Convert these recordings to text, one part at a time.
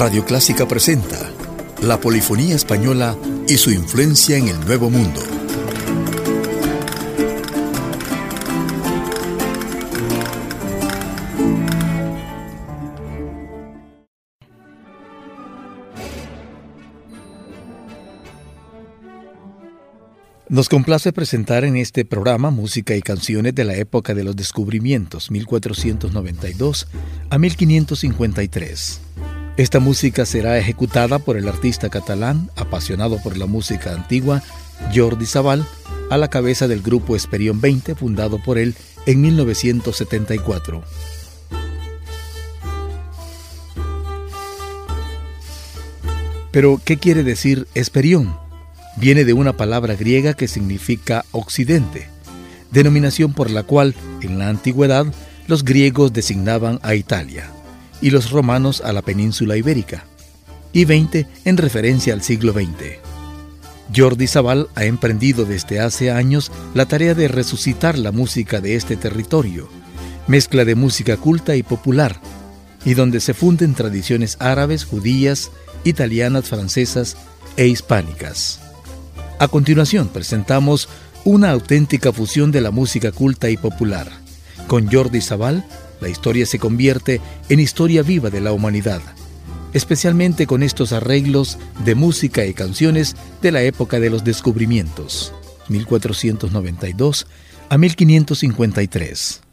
Radio Clásica presenta la polifonía española y su influencia en el Nuevo Mundo. Nos complace presentar en este programa música y canciones de la época de los descubrimientos 1492 a 1553. Esta música será ejecutada por el artista catalán, apasionado por la música antigua, Jordi Sabal, a la cabeza del grupo Esperión 20, fundado por él en 1974. Pero, ¿qué quiere decir Esperión? Viene de una palabra griega que significa occidente, denominación por la cual, en la antigüedad, los griegos designaban a Italia y los romanos a la península ibérica, y 20 en referencia al siglo XX. Jordi Sabal ha emprendido desde hace años la tarea de resucitar la música de este territorio, mezcla de música culta y popular, y donde se funden tradiciones árabes, judías, italianas, francesas e hispánicas. A continuación presentamos una auténtica fusión de la música culta y popular, con Jordi Sabal la historia se convierte en historia viva de la humanidad, especialmente con estos arreglos de música y canciones de la época de los descubrimientos, 1492 a 1553.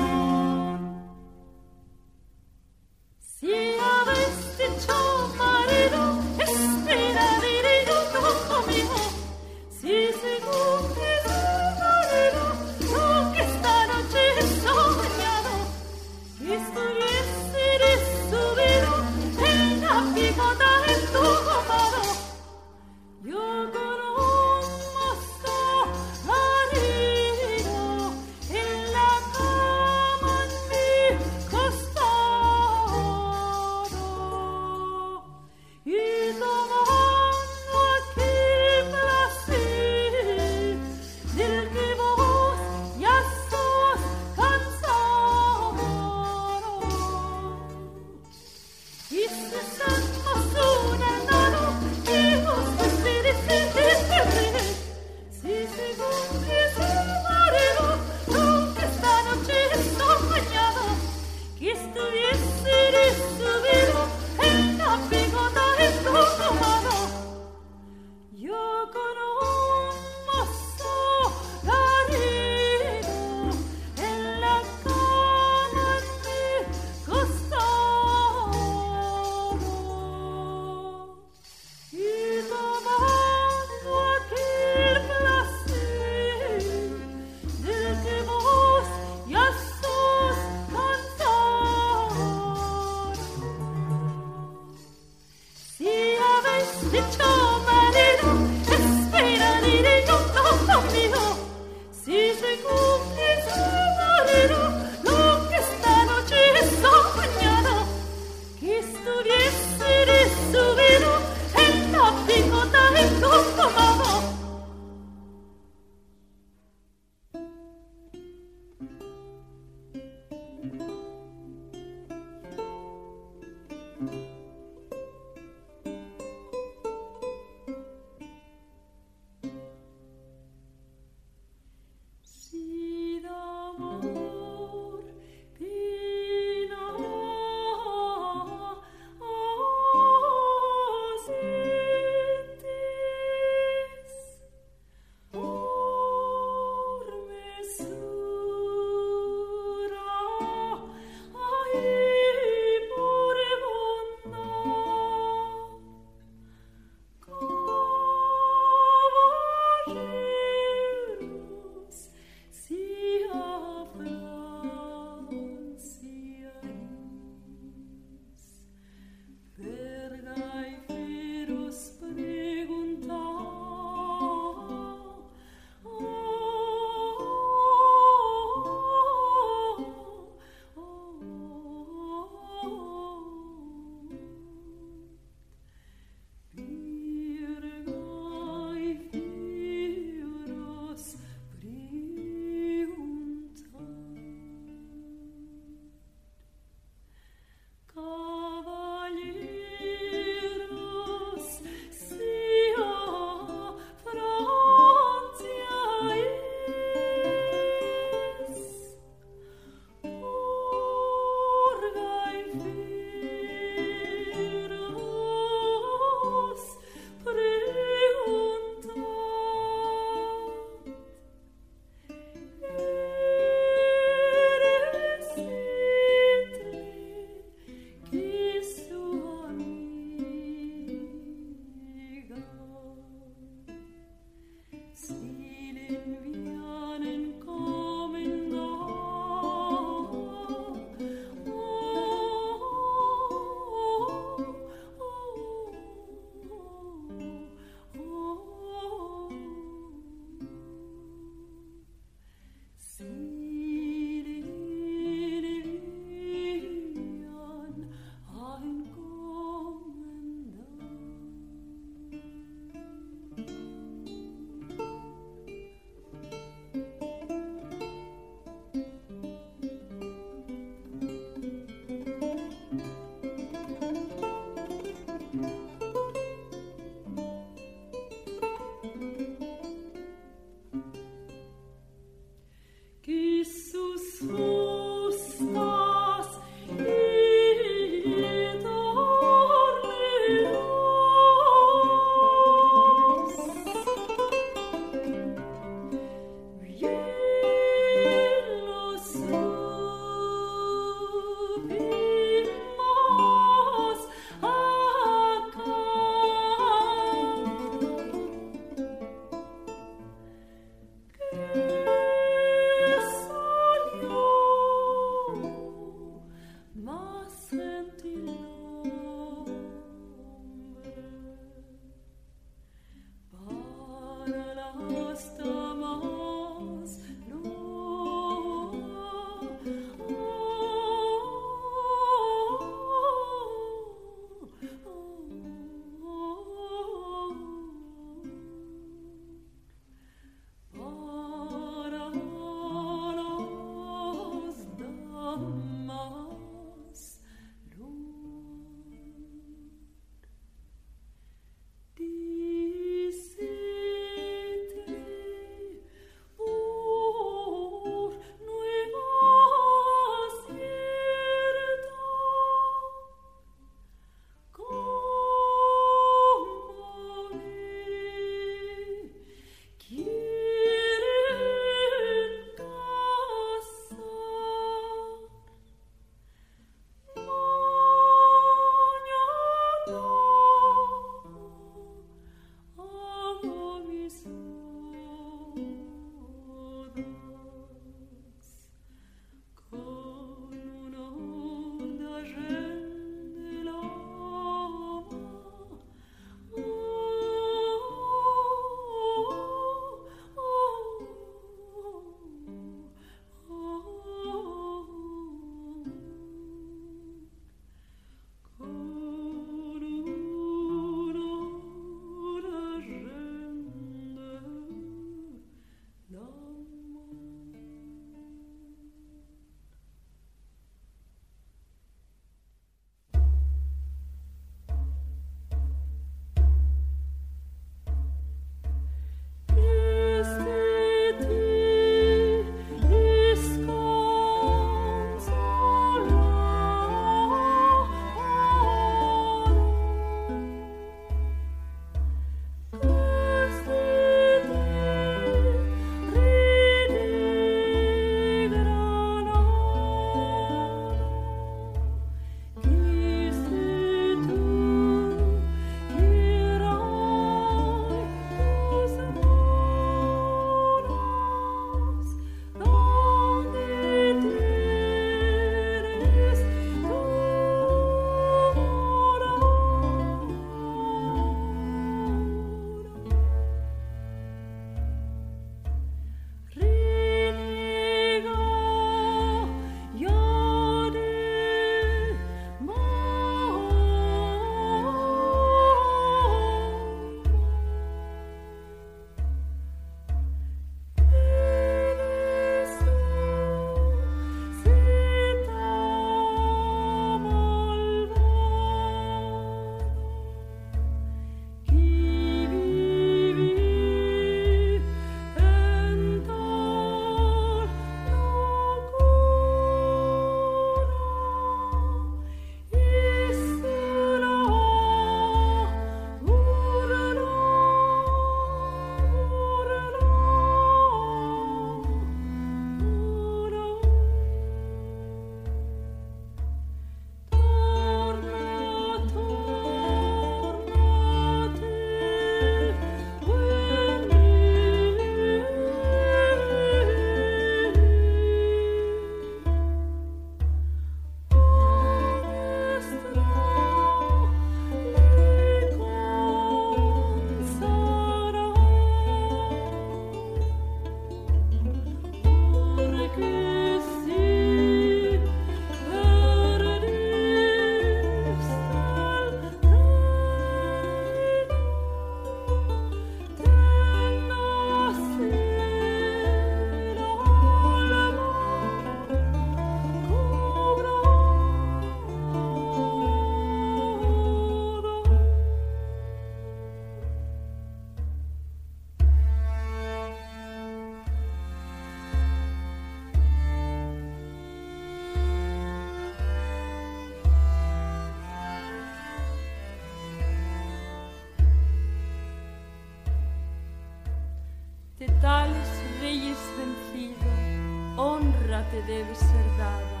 Vencido, honra te debe ser dada.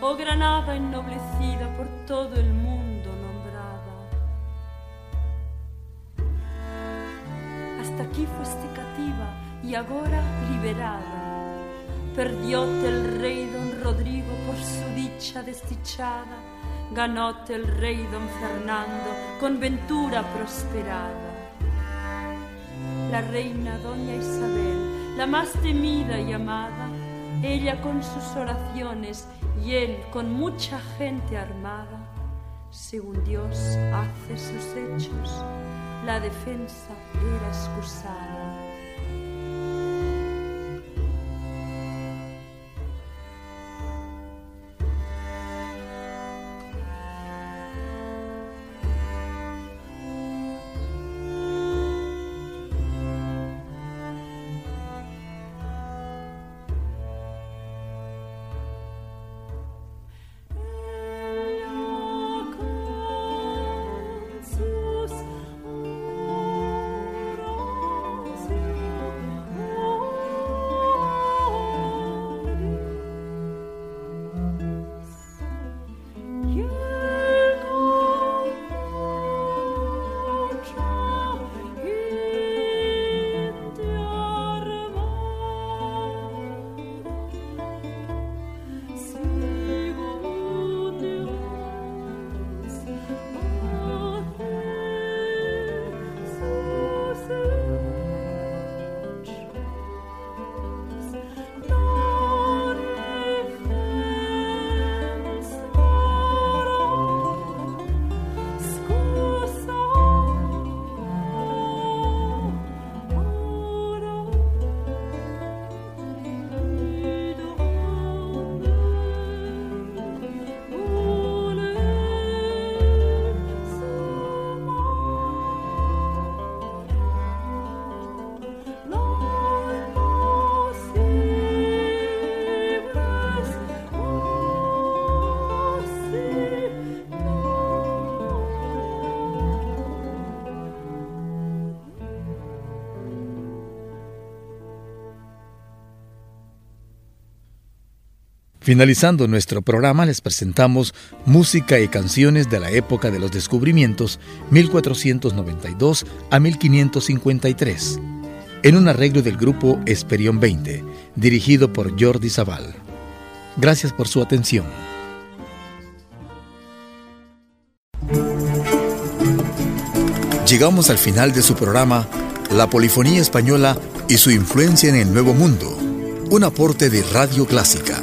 Oh Granada ennoblecida por todo el mundo nombrada. Hasta aquí fuiste cativa y ahora liberada. Perdióte el rey don Rodrigo por su dicha desdichada, ganóte el rey don Fernando con ventura prosperada. La reina doña Isabel, la más temida y amada, ella con sus oraciones y él con mucha gente armada, según Dios hace sus hechos, la defensa era excusada. Finalizando nuestro programa les presentamos música y canciones de la época de los descubrimientos 1492 a 1553, en un arreglo del grupo Esperión 20, dirigido por Jordi Zaval. Gracias por su atención. Llegamos al final de su programa La Polifonía Española y su influencia en el Nuevo Mundo, un aporte de Radio Clásica.